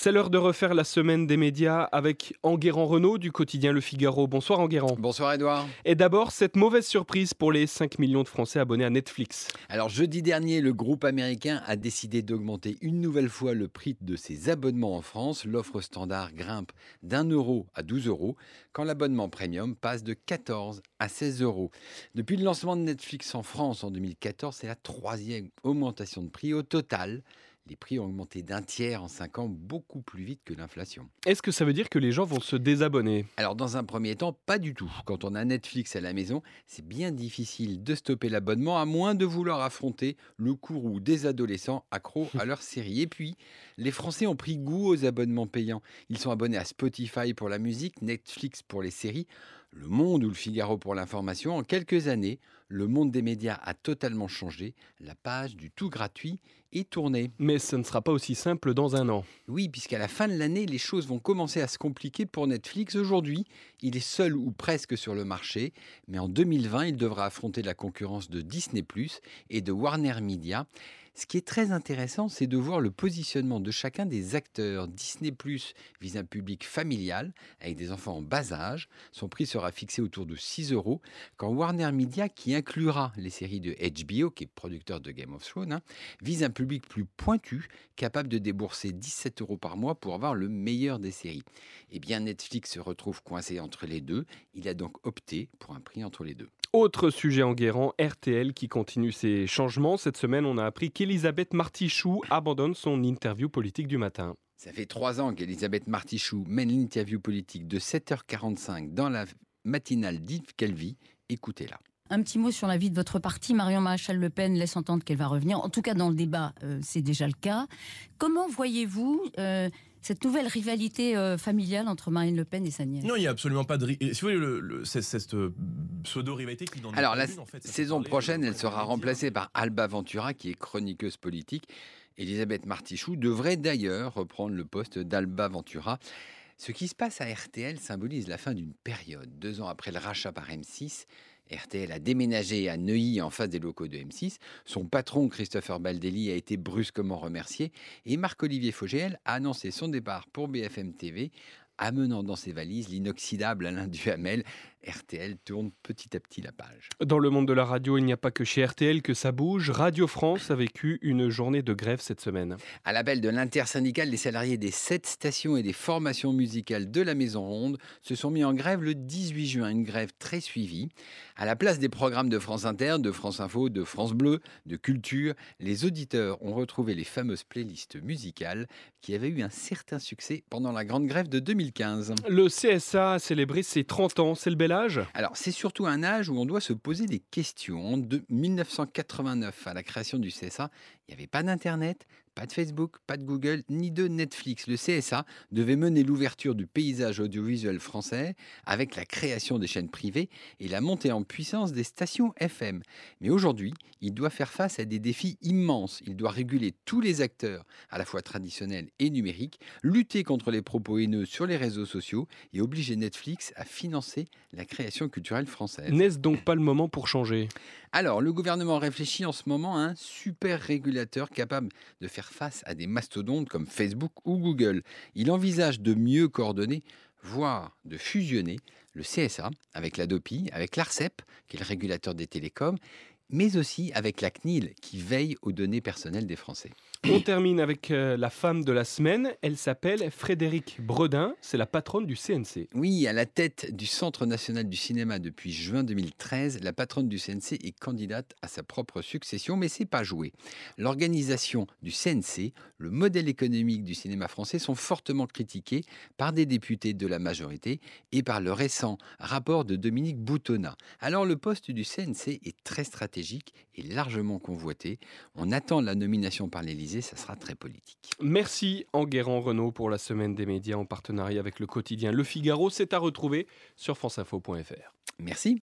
C'est l'heure de refaire la semaine des médias avec Enguerrand Renault du quotidien Le Figaro. Bonsoir Enguerrand. Bonsoir Edouard. Et d'abord, cette mauvaise surprise pour les 5 millions de Français abonnés à Netflix. Alors jeudi dernier, le groupe américain a décidé d'augmenter une nouvelle fois le prix de ses abonnements en France. L'offre standard grimpe d'un euro à 12 euros, quand l'abonnement premium passe de 14 à 16 euros. Depuis le lancement de Netflix en France en 2014, c'est la troisième augmentation de prix au total les prix ont augmenté d'un tiers en 5 ans, beaucoup plus vite que l'inflation. Est-ce que ça veut dire que les gens vont se désabonner? Alors dans un premier temps, pas du tout. Quand on a Netflix à la maison, c'est bien difficile de stopper l'abonnement à moins de vouloir affronter le courroux des adolescents accros à leur série. Et puis, les Français ont pris goût aux abonnements payants. Ils sont abonnés à Spotify pour la musique, Netflix pour les séries. Le Monde ou le Figaro pour l'information, en quelques années, le monde des médias a totalement changé. La page du tout gratuit est tournée. Mais ce ne sera pas aussi simple dans un an. Oui, puisqu'à la fin de l'année, les choses vont commencer à se compliquer pour Netflix. Aujourd'hui, il est seul ou presque sur le marché, mais en 2020, il devra affronter la concurrence de Disney ⁇ et de Warner Media. Ce qui est très intéressant, c'est de voir le positionnement de chacun des acteurs. Disney Plus vise un public familial avec des enfants en bas âge. Son prix sera fixé autour de 6 euros. Quand Warner Media, qui inclura les séries de HBO, qui est producteur de Game of Thrones, hein, vise un public plus pointu, capable de débourser 17 euros par mois pour avoir le meilleur des séries. Eh bien, Netflix se retrouve coincé entre les deux. Il a donc opté pour un prix entre les deux. Autre sujet en guérant, RTL qui continue ses changements. Cette semaine, on a appris qu'Elisabeth Martichoux abandonne son interview politique du matin. Ça fait trois ans qu'Elisabeth Martichoux mène l'interview politique de 7h45 dans la matinale d'Yves Calvi. Écoutez-la. Un petit mot sur la vie de votre parti. Marion Maréchal Le Pen laisse entendre qu'elle va revenir. En tout cas, dans le débat, euh, c'est déjà le cas. Comment voyez-vous euh, cette nouvelle rivalité euh, familiale entre Marine Le Pen et sa nièce Non, il n'y a absolument pas de. Si vous voulez, le, cette euh, pseudo-rivalité qui dans Alors, la saison prochaine, elle sera remplacée par Alba Ventura, qui est chroniqueuse politique. Elisabeth Martichoux devrait d'ailleurs reprendre le poste d'Alba Ventura. Ce qui se passe à RTL symbolise la fin d'une période. Deux ans après le rachat par M6, RTL a déménagé à Neuilly en face des locaux de M6. Son patron, Christopher Baldelli, a été brusquement remercié et Marc-Olivier Fogel a annoncé son départ pour BFM TV amenant dans ses valises l'inoxydable Alain Duhamel. RTL tourne petit à petit la page. Dans le monde de la radio, il n'y a pas que chez RTL que ça bouge. Radio France a vécu une journée de grève cette semaine. À l'appel de l'intersyndicale, les salariés des sept stations et des formations musicales de la Maison Ronde se sont mis en grève le 18 juin, une grève très suivie. À la place des programmes de France Inter, de France Info, de France Bleu, de Culture, les auditeurs ont retrouvé les fameuses playlists musicales qui avaient eu un certain succès pendant la grande grève de 2015. Le CSA a célébré ses 30 ans, c'est le bel Alors c'est surtout un âge où on doit se poser des questions. De 1989 à la création du CSA, il n'y avait pas d'Internet, pas de Facebook, pas de Google, ni de Netflix. Le CSA devait mener l'ouverture du paysage audiovisuel français avec la création des chaînes privées et la montée en puissance des stations FM. Mais aujourd'hui, il doit faire face à des défis immenses. Il doit réguler tous les acteurs, à la fois traditionnels et numériques, lutter contre les propos haineux sur les réseaux sociaux et obliger Netflix à financer la création culturelle française. N'est-ce donc pas le moment pour changer? Alors, le gouvernement réfléchit en ce moment à un super régulateur capable de faire face à des mastodontes comme Facebook ou Google. Il envisage de mieux coordonner, voire de fusionner le CSA avec la DOPI, avec l'ARCEP, qui est le régulateur des télécoms, mais aussi avec la CNIL, qui veille aux données personnelles des Français. On termine avec euh, la femme de la semaine. Elle s'appelle Frédéric Bredin. C'est la patronne du CNC. Oui, à la tête du Centre national du cinéma depuis juin 2013, la patronne du CNC est candidate à sa propre succession, mais c'est pas joué. L'organisation du CNC, le modèle économique du cinéma français sont fortement critiqués par des députés de la majorité et par le récent rapport de Dominique Boutonnat. Alors le poste du CNC est très stratégique et largement convoité. On attend la nomination par l'Élysée ça sera très politique. Merci Enguerrand Renault pour la semaine des médias en partenariat avec le quotidien Le Figaro. C'est à retrouver sur franceinfo.fr. Merci.